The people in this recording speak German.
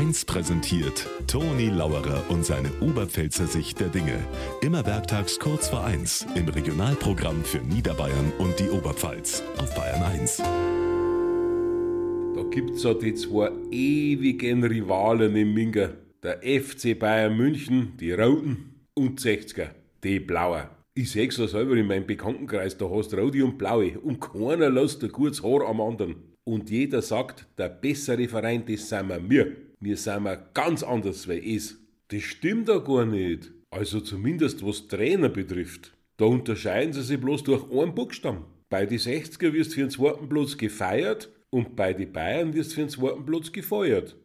1 präsentiert Toni Lauerer und seine Oberpfälzer Sicht der Dinge. Immer werktags kurz vor 1 im Regionalprogramm für Niederbayern und die Oberpfalz auf Bayern 1. Da gibt's ja die zwei ewigen Rivalen im Minger. Der FC Bayern München, die Roten, und 60er, die Blauen. Ich seh's ja selber in meinem Bekanntenkreis, da hast Roti und Blaue und keiner lässt ein gutes Haar am anderen. Und jeder sagt, der bessere Verein, das sind wir wir. Sind wir ganz anders wie es. Das stimmt ja gar nicht. Also zumindest was Trainer betrifft. Da unterscheiden sie sich bloß durch einen Buchstaben. Bei die 60er wirst für den zweiten Platz gefeiert und bei den Bayern wirst für den zweiten Platz gefeuert.